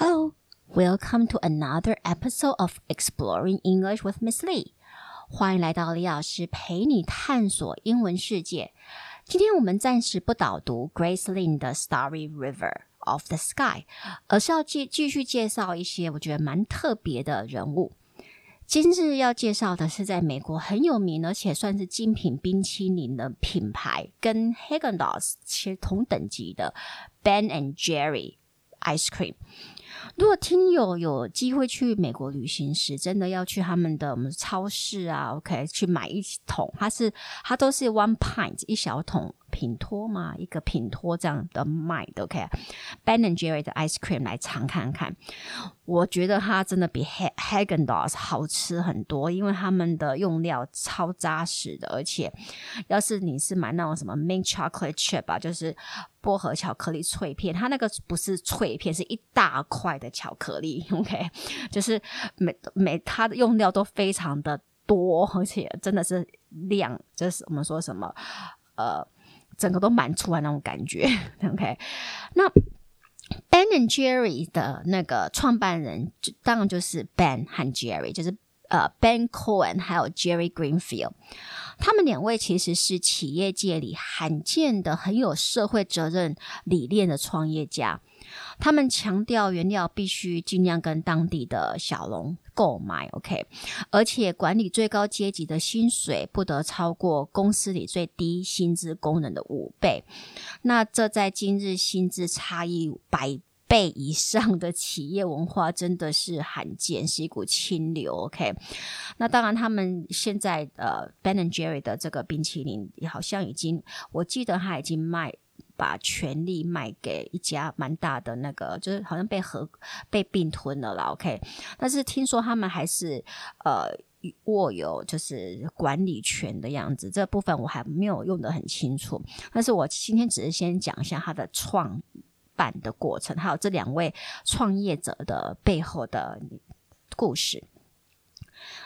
Hello, welcome to another episode of Exploring English with Miss Lee. 欢迎来到李老师陪你探索英文世界。今天我们暂时不导读 Grace Lin 的《Starry River of the Sky》，而是要继继续介绍一些我觉得蛮特别的人物。今日要介绍的是在美国很有名，而且算是精品冰淇淋的品牌，跟 Haagen-Dazs 其实同等级的 Ben and Jerry Ice Cream。 如果听友有机会去美国旅行时，真的要去他们的我们超市啊，OK，去买一桶，它是它都是 one pint 一小桶品托嘛，一个品托这样的卖的，OK，Ben and Jerry 的 ice cream 来尝看看，我觉得它真的比 Haagen-Dazs 好吃很多，因为他们的用料超扎实的，而且要是你是买那种什么 mint chocolate chip 啊，就是薄荷巧克力脆片，它那个不是脆片，是一大块的巧克力，OK，就是每每它的用料都非常的多，而且真的是量，就是我们说什么，呃。整个都满出来那种感觉，OK。那 Ben and Jerry 的那个创办人，就当然就是 Ben 和 Jerry，就是呃 Ben Cohen 还有 Jerry Greenfield。他们两位其实是企业界里罕见的很有社会责任理念的创业家。他们强调原料必须尽量跟当地的小农购买，OK，而且管理最高阶级的薪水不得超过公司里最低薪资工人的五倍。那这在今日薪资差异百倍以上的企业文化真的是罕见，是一股清流，OK。那当然，他们现在呃，Ben and Jerry 的这个冰淇淋好像已经，我记得他已经卖。把权力卖给一家蛮大的那个，就是好像被合被并吞了啦。OK，但是听说他们还是呃握有就是管理权的样子，这部分我还没有用的很清楚。但是我今天只是先讲一下他的创办的过程，还有这两位创业者的背后的故事。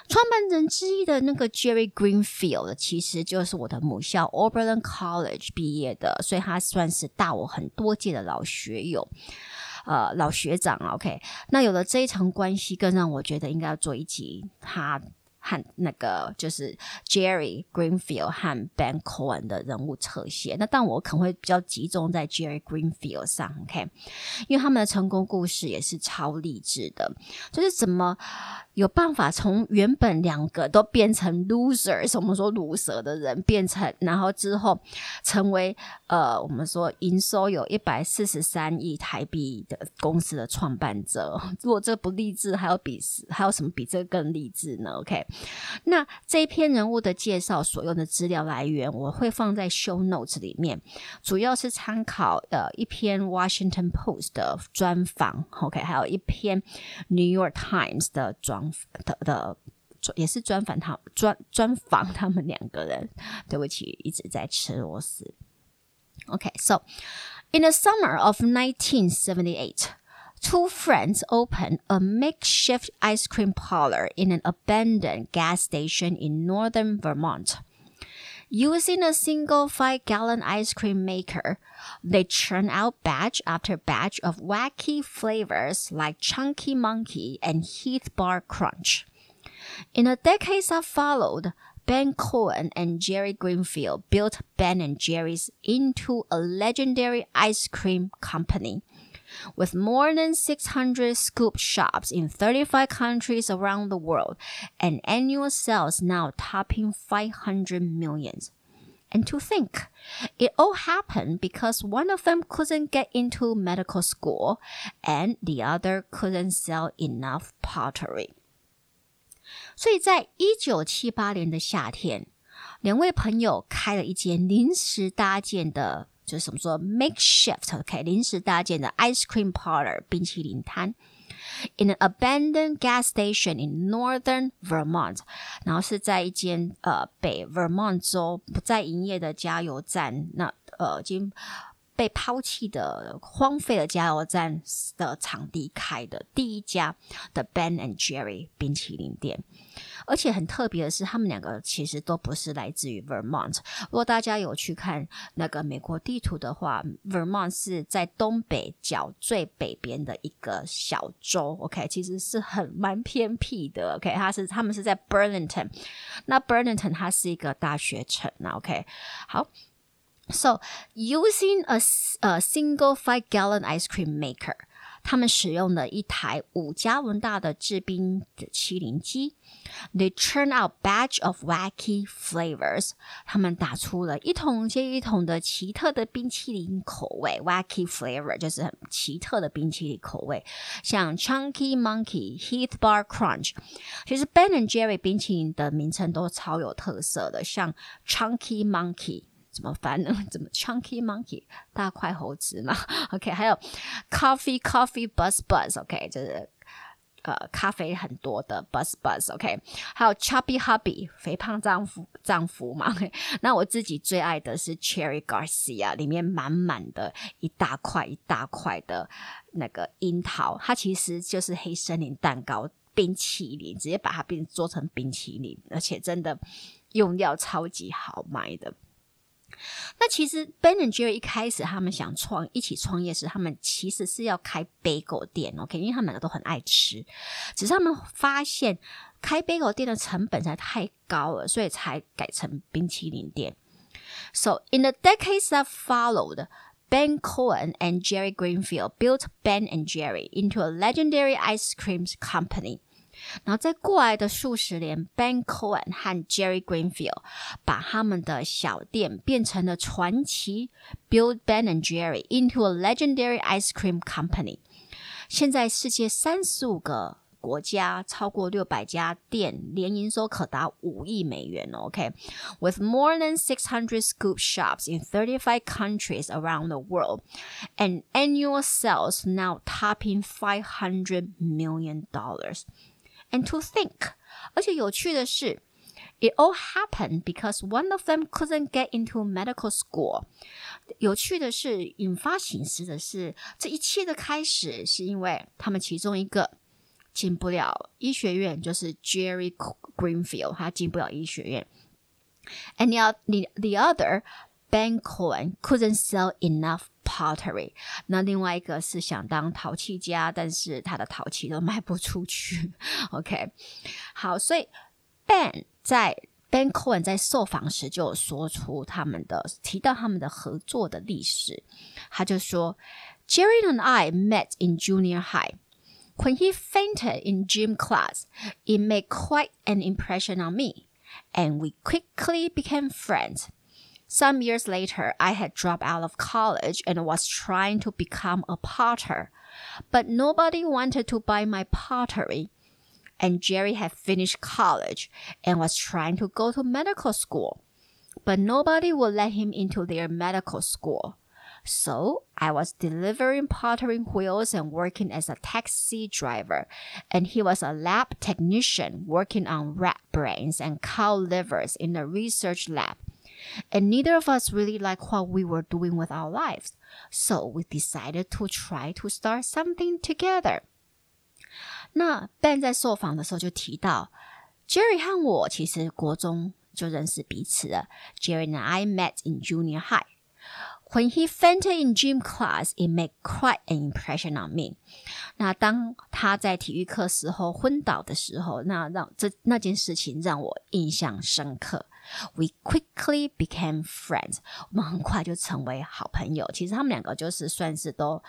创办人之一的那个 Jerry Greenfield，其实就是我的母校 Oberlin College 毕业的，所以他算是大我很多届的老学友，呃，老学长 OK，那有了这一层关系，更让我觉得应该要做一集他。和那个就是 Jerry Greenfield 和 Ben Cohen 的人物侧写，那但我可能会比较集中在 Jerry Greenfield 上，OK，因为他们的成功故事也是超励志的，就是怎么有办法从原本两个都变成 losers，我们说毒蛇的人，变成然后之后成为呃我们说营收有一百四十三亿台币的公司的创办者，如果这不励志，还有比还有什么比这更励志呢？OK。那这一篇人物的介绍所用的资料来源，我会放在 show notes 里面，主要是参考呃一篇 Washington Post 的专访，OK，还有一篇 New York Times 的专的的也是专访他专专访他们两个人。对不起，一直在吃螺丝。OK，so in the summer of 1978. Two friends opened a makeshift ice cream parlor in an abandoned gas station in northern Vermont. Using a single five gallon ice cream maker, they churn out batch after batch of wacky flavors like Chunky Monkey and Heath Bar Crunch. In the decades that followed, Ben Cohen and Jerry Greenfield built Ben and Jerry's into a legendary ice cream company with more than 600 scoop shops in 35 countries around the world and annual sales now topping 500 millions. And to think, it all happened because one of them couldn't get into medical school and the other couldn't sell enough pottery. 所以在一九七八年的夏天，两位朋友开了一间临时搭建的 就是什么说 makeshift，OK，临时搭建的 ice cream parlor 冰淇淋摊。In an abandoned gas station in northern Vermont，然后是在一间呃北 Vermont 州不再营业的加油站，那呃已经被抛弃的荒废的加油站的场地开的第一家的 Ben and Jerry 冰淇淋店。而且很特别的是，他们两个其实都不是来自于 Vermont。如果大家有去看那个美国地图的话，Vermont 是在东北角最北边的一个小州。OK，其实是很蛮偏僻的。OK，它是他们是在 Burlington，那 Burlington 它是一个大学城啊。OK，好。So using a a single five gallon ice cream maker，他们使用了一台五加仑大的制冰的麒麟机。They churn out batch of wacky flavors，他们打出了一桶接一桶的奇特的冰淇淋口味。Wacky flavor 就是很奇特的冰淇淋口味，像 Chunky Monkey、Heath Bar Crunch。其实 Ben and Jerry 冰淇淋的名称都超有特色的，像 Chunky Monkey。怎么翻呢？怎么 Chunky Monkey 大块猴子嘛？OK，还有 Coffee Coffee Buzz Buzz，OK，就是 呃咖啡很多的 Buzz Buzz，OK，还有 Chubby Hubby 肥胖丈夫丈夫嘛。那我自己最爱的是 Cherry Garcia，里面满满的一大块一大块的那个樱桃，它其实就是黑森林蛋糕冰淇淋，直接把它变做成冰淇淋，而且真的用料超级好买的。那其实 Ben and Jerry 一开始他们想创一起创业时，他们其实是要开 bagel 店，OK，因为他们两个都很爱吃。只是他们发现开 bagel 店的成本实在太高了，所以才改成冰淇淋店。So in the decades that followed, Ben Cohen and Jerry Greenfield built Ben and Jerry into a legendary ice cream company. 然后在过来的数十年，Ben Cohen 和 Jerry Greenfield 把他们的小店变成了传奇，build Ben and Jerry into a legendary ice cream company。现在世界三十五个国家，超过六百家店，年营收可达五亿美元。OK，with more than six hundred scoop shops in thirty-five countries around the world, and annual sales now topping five hundred million dollars. And to think，而且有趣的是，it all happened because one of them couldn't get into medical school。有趣的是，引发醒思的是，这一切的开始是因为他们其中一个进不了医学院，就是 Jerry Greenfield，他进不了医学院。And the the the other Ben Cohen couldn't sell enough pottery。那另外一个是想当陶器家，但是他的陶器都卖不出去。OK，好，所以 Ben 在 Ben Cohen 在受访时就有说出他们的提到他们的合作的历史。他就说，Jerry and I met in junior high. When he fainted in gym class, it made quite an impression on me, and we quickly became friends. Some years later, I had dropped out of college and was trying to become a potter, but nobody wanted to buy my pottery. And Jerry had finished college and was trying to go to medical school, but nobody would let him into their medical school. So I was delivering pottery wheels and working as a taxi driver, and he was a lab technician working on rat brains and cow livers in a research lab and neither of us really liked what we were doing with our lives. So we decided to try to start something together. 那 Ben 在受访的时候就提到，Jerry 和我其实国中就认识彼此了。Jerry and I met in junior high. When he fainted in gym class, it made quite an impression on me. 那当他在体育课时候昏倒的时候，那让这那件事情让我印象深刻。 We quickly became friends，我们很快就成为好朋友。其实他们两个就是算是都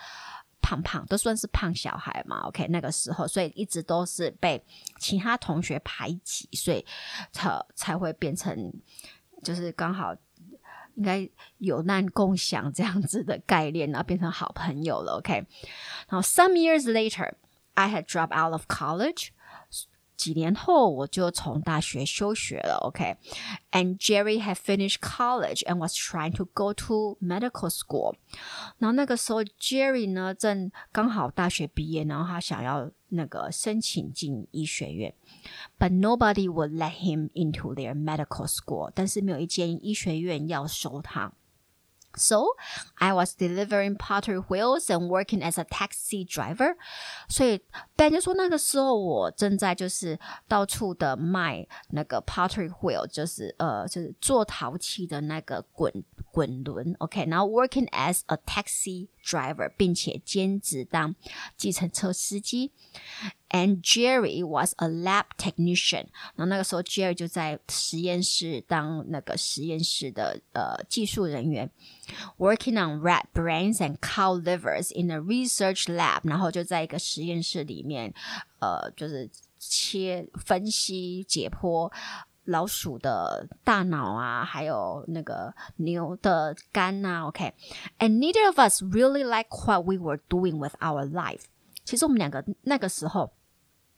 胖胖，都算是胖小孩嘛。OK，那个时候，所以一直都是被其他同学排挤，所以才才会变成就是刚好应该有难共享这样子的概念，然后变成好朋友了。OK，然后 some years later，I had dropped out of college。 几年后我就从大学休学了，OK，and Jerry had finished college and was trying to go to medical school。然后那个时候 Jerry 呢正刚好大学毕业，然后他想要那个申请进医学院，but nobody would let him into their medical school。但是没有一间医学院要收他。 So I was delivering pottery wheels and working as a taxi driver. 所以 Ben 就说那个时候我正在就是到处的卖那个 pottery wheel，就是呃就是做陶器的那个滚滚轮。OK，然后 working as a taxi driver，并且兼职当计程车司机。 And Jerry was a lab technician。然后那个时候 Jerry 就在实验室当那个实验室的呃技术人员，working on rat brains and cow livers in a research lab。然后就在一个实验室里面，呃，就是切分析解剖。老鼠的大脑啊，还有那个牛的肝呐，OK，and、okay? neither of us really like what we were doing with our life。其实我们两个那个时候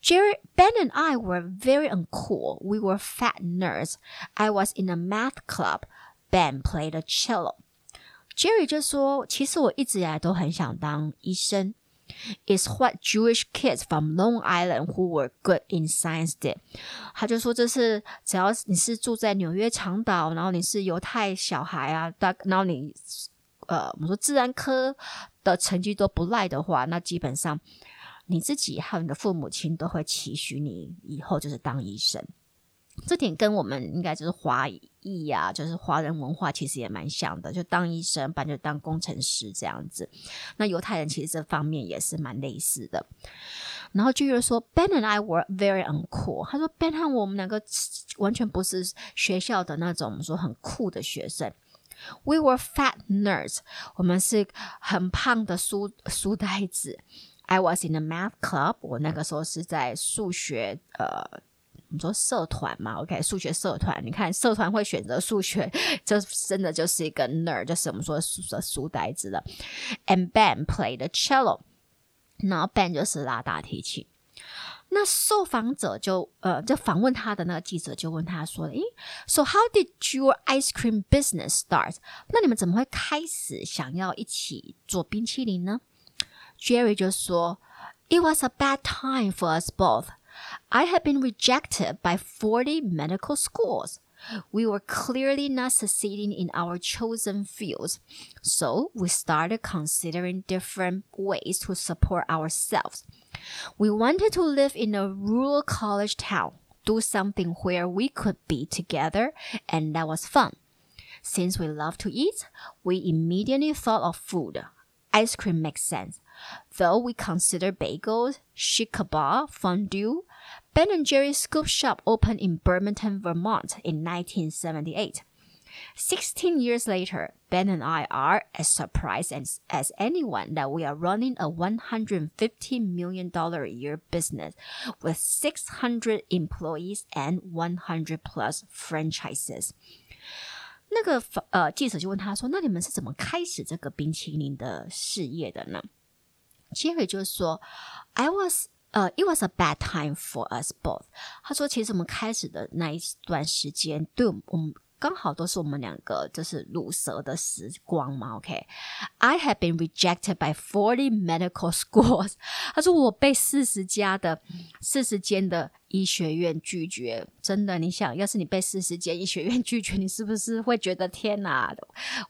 Jerry, Ben, and I were very uncool. We were fat nerds. I was in a math club. Ben played a cello. Jerry 就说：“其实我一直以来都很想当医生。” Is what Jewish kids from Long Island who were good in science did。他就说这是只要你是住在纽约长岛，然后你是犹太小孩啊，大然后你呃我们说自然科的成绩都不赖的话，那基本上。 你自己还有你的父母亲都会期许你以后就是当医生，这点跟我们应该就是华裔呀，就是华人文化其实也蛮像的，就当医生，不然就当工程师这样子。那犹太人其实这方面也是蛮类似的。然后就有人说，Ben and I were very uncool。他说，Ben 和我们两个完全不是学校的那种我们说很酷的学生。We were fat nerds。我们是很胖的书书呆子。I was in a math club，我那个时候是在数学呃，你说社团嘛？OK，数学社团，你看社团会选择数学，这真的就是一个 nerd，就是我们说书的书呆子了。And Ben played the cello，然后 Ben 就是拉大提琴。那受访者就呃，就访问他的那个记者就问他说：“诶 s o how did your ice cream business start？那你们怎么会开始想要一起做冰淇淋呢？” Jerry 就说，It was a bad time for us both. I had been rejected by 40 medical schools. We were clearly not succeeding in our chosen fields. So we started considering different ways to support ourselves. We wanted to live in a rural college town, do something where we could be together, and that was fun. Since we love to eat, we immediately thought of food. Ice cream makes sense. Though we consider bagels, shish kebab, fondue, Ben and Jerry's Scoop Shop opened in Birmingham, Vermont in 1978. 16 years later, Ben and I are as surprised as, as anyone that we are running a $150 million a year business with 600 employees and 100 plus franchises. 那个呃记者就问他说：“那你们是怎么开始这个冰淇淋的事业的呢？” Jerry 就说：“I was，呃、uh,，it was a bad time for us both。”他说：“其实我们开始的那一段时间，对我们，我们刚好都是我们两个就是乳蛇的时光嘛。”OK，I、okay? had been rejected by forty medical schools。他说我被四十家的四十间的医学院拒绝，真的，你想要是你被四十间医学院拒绝，你是不是会觉得天哪，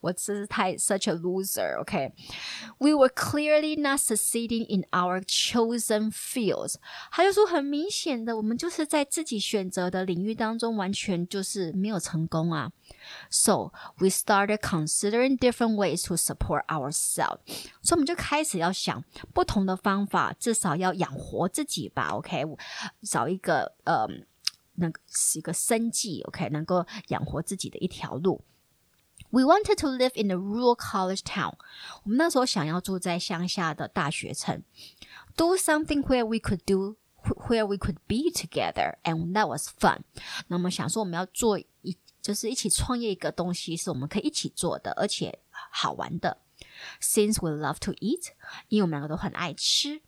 我真是太 such a loser？OK，we、okay? were clearly not succeeding in our chosen fields。他就说很明显的，我们就是在自己选择的领域当中，完全就是没有成功啊。So we started considering different ways to support ourselves。所以我们就开始要想不同的方法，至少要养活自己吧。OK，找一个 呃，那个是一个生计。OK，能够养活自己的一条路。We wanted to live in a rural college town。我们那时候想要住在乡下的大学城。Do something where we could do where we could be together, and that was fun。那我们想说，我们要做一就是一起创业一个东西，是我们可以一起做的，而且好玩的。 Since we love to eat，因为我们两个都很爱吃。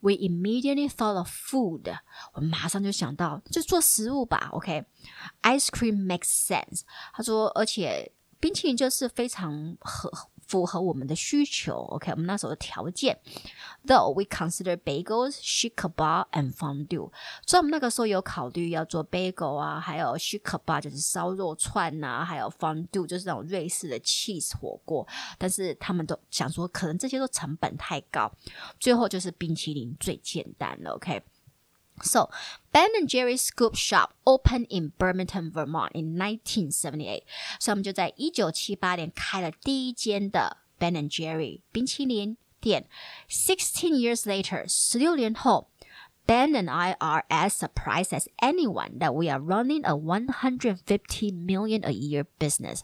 We immediately thought of food，我马上就想到就做食物吧。OK，ice cream makes sense。他说，而且冰淇淋就是非常合符合我们的需求。OK，我们那时候的条件。Though we consider bagels, shish kebab, and fondue，所以我们那个时候有考虑要做 bagel 啊，还有 shish kebab 就是烧肉串呐，还有 fondue 就是那种瑞士的 cheese 火锅。但是他们都想说，可能这些都成本太高，最后就是冰淇淋最简单了。OK。So, Ben and Jerry's Scoop Shop opened in Birmingham, Vermont in 1978. 所以我们就在一九七八年开了第一间的 Ben and Jerry 冰淇淋店。Sixteen years later，十六年后。Ben and I are as surprised as anyone that we are running a 150 million a year business。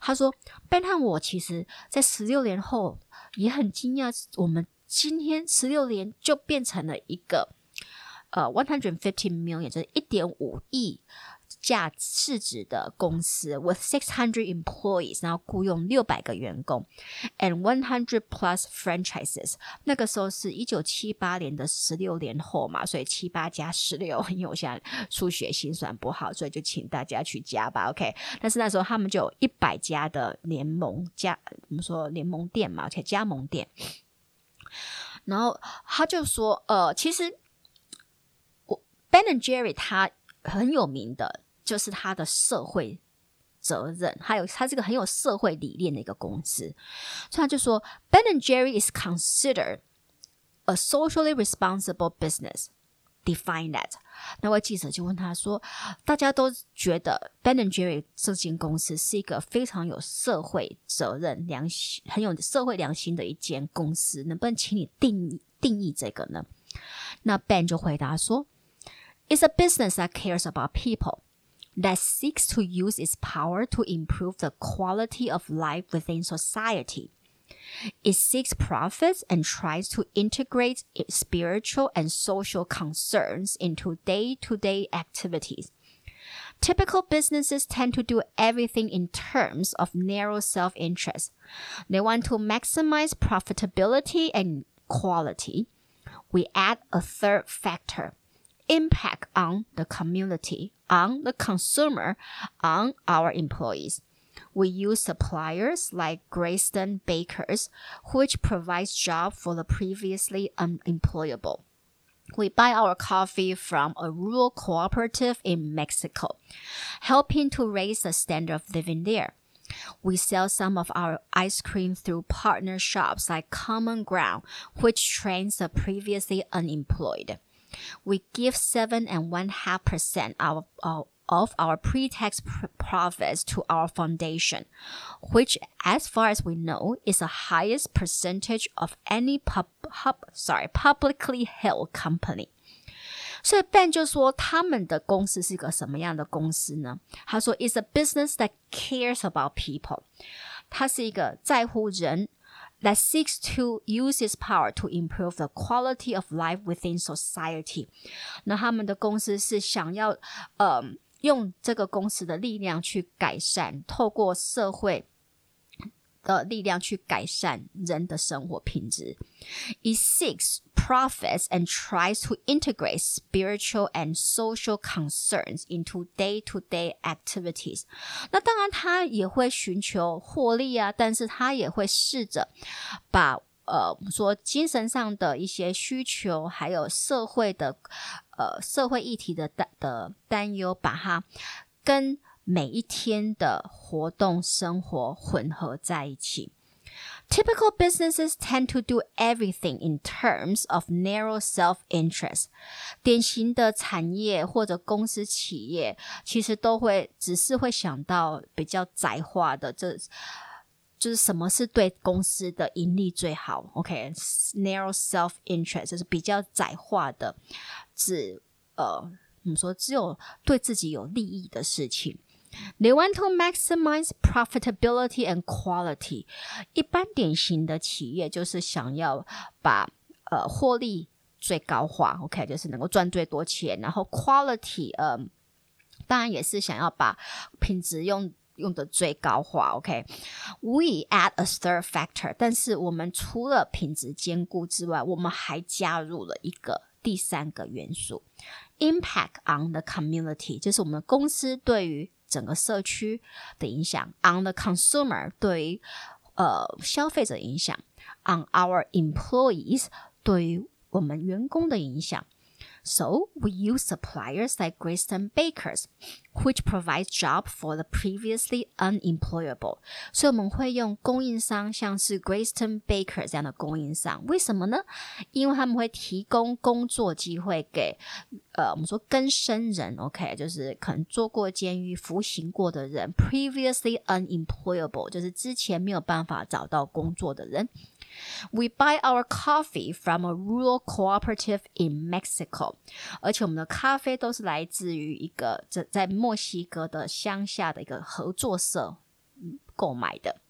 他说，Ben 和我其实在十六年后也很惊讶，我们今天十六年就变成了一个 呃，one hundred fifty million 就是一点五亿价市值的公司，with six hundred employees，然后雇佣六百个员工，and one hundred plus franchises。那个时候是一九七八年的十六年后嘛，所以七八加十六，因为我现在数学心算不好，所以就请大家去加吧，OK。但是那时候他们就有一百家的联盟加，我们说联盟店嘛，而且加盟店。然后他就说，呃，其实。Ben and Jerry 他很有名的就是他的社会责任，还有他这个很有社会理念的一个公司，所以他就说 Ben and Jerry is considered a socially responsible business. Define that。那位记者就问他说：“大家都觉得 Ben and Jerry 这间公司是一个非常有社会责任、良心、很有社会良心的一间公司，能不能请你定义定义这个呢？”那 Ben 就回答说。It's a business that cares about people, that seeks to use its power to improve the quality of life within society. It seeks profits and tries to integrate spiritual and social concerns into day to day activities. Typical businesses tend to do everything in terms of narrow self interest. They want to maximize profitability and quality. We add a third factor impact on the community, on the consumer, on our employees. We use suppliers like Greyston Bakers, which provides jobs for the previously unemployable. We buy our coffee from a rural cooperative in Mexico, helping to raise the standard of living there. We sell some of our ice cream through partner shops like Common Ground, which trains the previously unemployed we give seven and one half percent of, of, of our pre-tax pr profits to our foundation, which, as far as we know, is the highest percentage of any pub, pub sorry publicly held company. 所以 Ben 就说他们的公司是一个什么样的公司呢？他说，It's a business that cares about people。它是一个在乎人 that seeks to use its power to improve the quality of life within society。那他们的公司是想要，呃，用这个公司的力量去改善，透过社会。的力量去改善人的生活品质。It seeks profits and tries to integrate spiritual and social concerns into day-to-day activities。那当然，他也会寻求获利啊，但是他也会试着把呃，说精神上的一些需求，还有社会的呃社会议题的担的担忧，把它跟每一天的活动生活混合在一起。 Typical businesses tend to do everything in terms of narrow self-interest。典型的产业或者公司企业，其实都会只是会想到比较窄化的，这就是什么是对公司的盈利最好。OK，narrow self-interest 就是比较窄化的，指呃，我们说只有对自己有利益的事情。 They want to maximize profitability and quality。一般典型的企业就是想要把呃获利最高化，OK，就是能够赚最多钱。然后 quality，呃，当然也是想要把品质用用的最高化。OK，we add a third factor，但是我们除了品质兼顾之外，我们还加入了一个第三个元素，impact on the community，就是我们公司对于整个社区的影响，on the consumer 对于呃消费者影响，on our employees 对于我们员工的影响。So we use suppliers like Greyston Bakers, which provides job for the previously unemployable. 所以我们会用供应商，像是 Greyston Baker 这样的供应商。为什么呢？因为他们会提供工作机会给呃，我们说更生人，OK，就是可能坐过监狱、服刑过的人，previously unemployable，就是之前没有办法找到工作的人。We buy our coffee from a rural cooperative in Mexico，而且我们的咖啡都是来自于一个在在墨西哥的乡下的一个合作社购买的。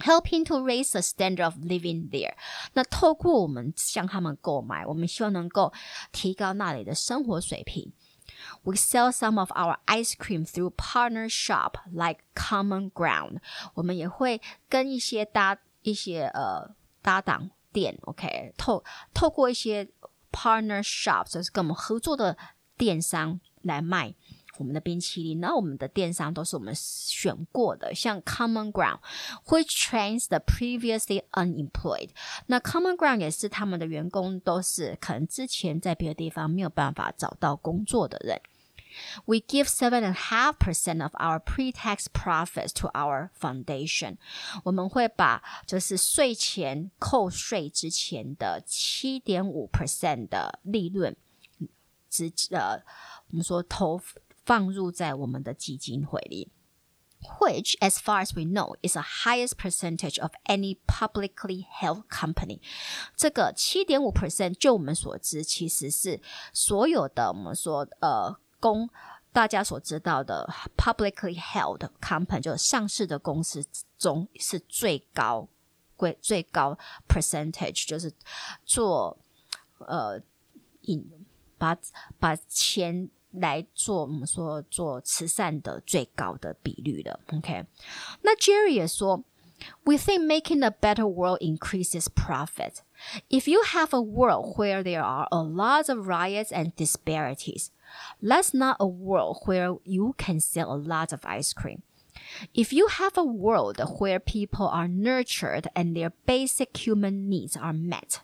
Helping to raise the standard of living there，那透过我们向他们购买，我们希望能够提高那里的生活水平。We sell some of our ice cream through partner shop like Common Ground，我们也会跟一些搭一些呃 搭档店，OK，透透过一些 partner shops，就是跟我们合作的电商来卖我们的冰淇淋。那我们的电商都是我们选过的，像 Common Ground，which trains the previously unemployed。那 Common Ground 也是他们的员工都是可能之前在别的地方没有办法找到工作的人。We give seven and a half percent of our pre-tax profits to our foundation。我们会把就是税前扣税之前的七点五 percent 的利润，直呃，我们说投放入在我们的基金会里。Which, as far as we know, is the highest percentage of any publicly held company。这个七点五 percent，就我们所知，其实是所有的我们说呃 公大家所知道的 publicly held company 就上市的公司中是最高贵最高 percentage，就是做呃引把把钱来做我们说做慈善的最高的比率的。OK，那 Jerry 也说。We think making a better world increases profit. If you have a world where there are a lot of riots and disparities, that's not a world where you can sell a lot of ice cream. If you have a world where people are nurtured and their basic human needs are met,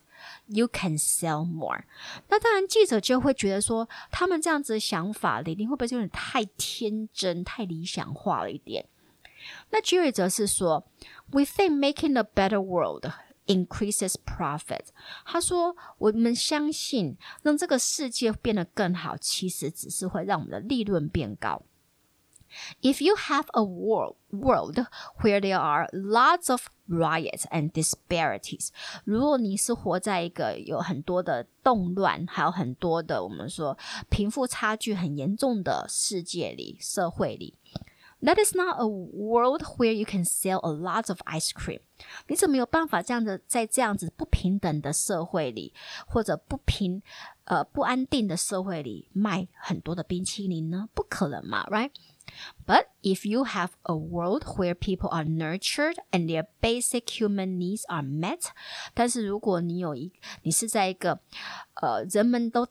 you can sell more。那当然，记者就会觉得说，他们这样子的想法，李宁会不会有点太天真、太理想化了一点？那 Jerry 则是说，We think making a better world increases profit。他说，我们相信让这个世界变得更好，其实只是会让我们的利润变高。If you have a world world where there are lots of riots and disparities，如果你是活在一个有很多的动乱，还有很多的我们说贫富差距很严重的世界里、社会里。 That is not a world where you can sell a lot of ice cream。你怎么有办法这样子在这样子不平等的社会里，或者不平呃不安定的社会里卖很多的冰淇淋呢？不可能嘛，right？But if you have a world where people are nurtured and their basic human needs are met，但是如果你有一你是在一个呃人们都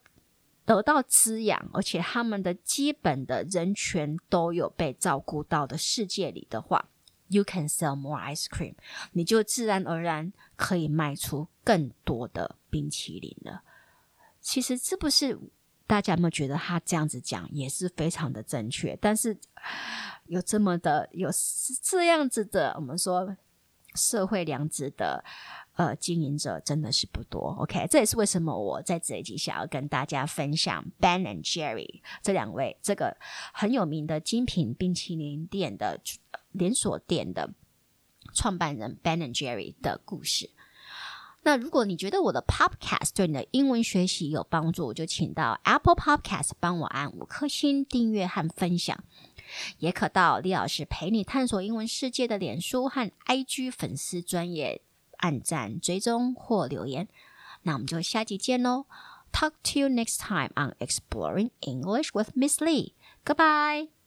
得到滋养，而且他们的基本的人权都有被照顾到的世界里的话，you can sell more ice cream，你就自然而然可以卖出更多的冰淇淋了。其实这不是大家有没有觉得他这样子讲也是非常的正确？但是有这么的有这样子的，我们说社会良知的。呃，经营者真的是不多。OK，这也是为什么我在这一集想要跟大家分享 Ben and Jerry 这两位这个很有名的精品冰淇淋店的连锁店的创办人 Ben and Jerry 的故事。那如果你觉得我的 Podcast 对你的英文学习有帮助，就请到 Apple Podcast 帮我按五颗星订阅和分享，也可到李老师陪你探索英文世界的脸书和 IG 粉丝专业。按赞、追踪或留言，那我们就下期见喽！Talk to you next time on exploring English with Miss Lee. Goodbye.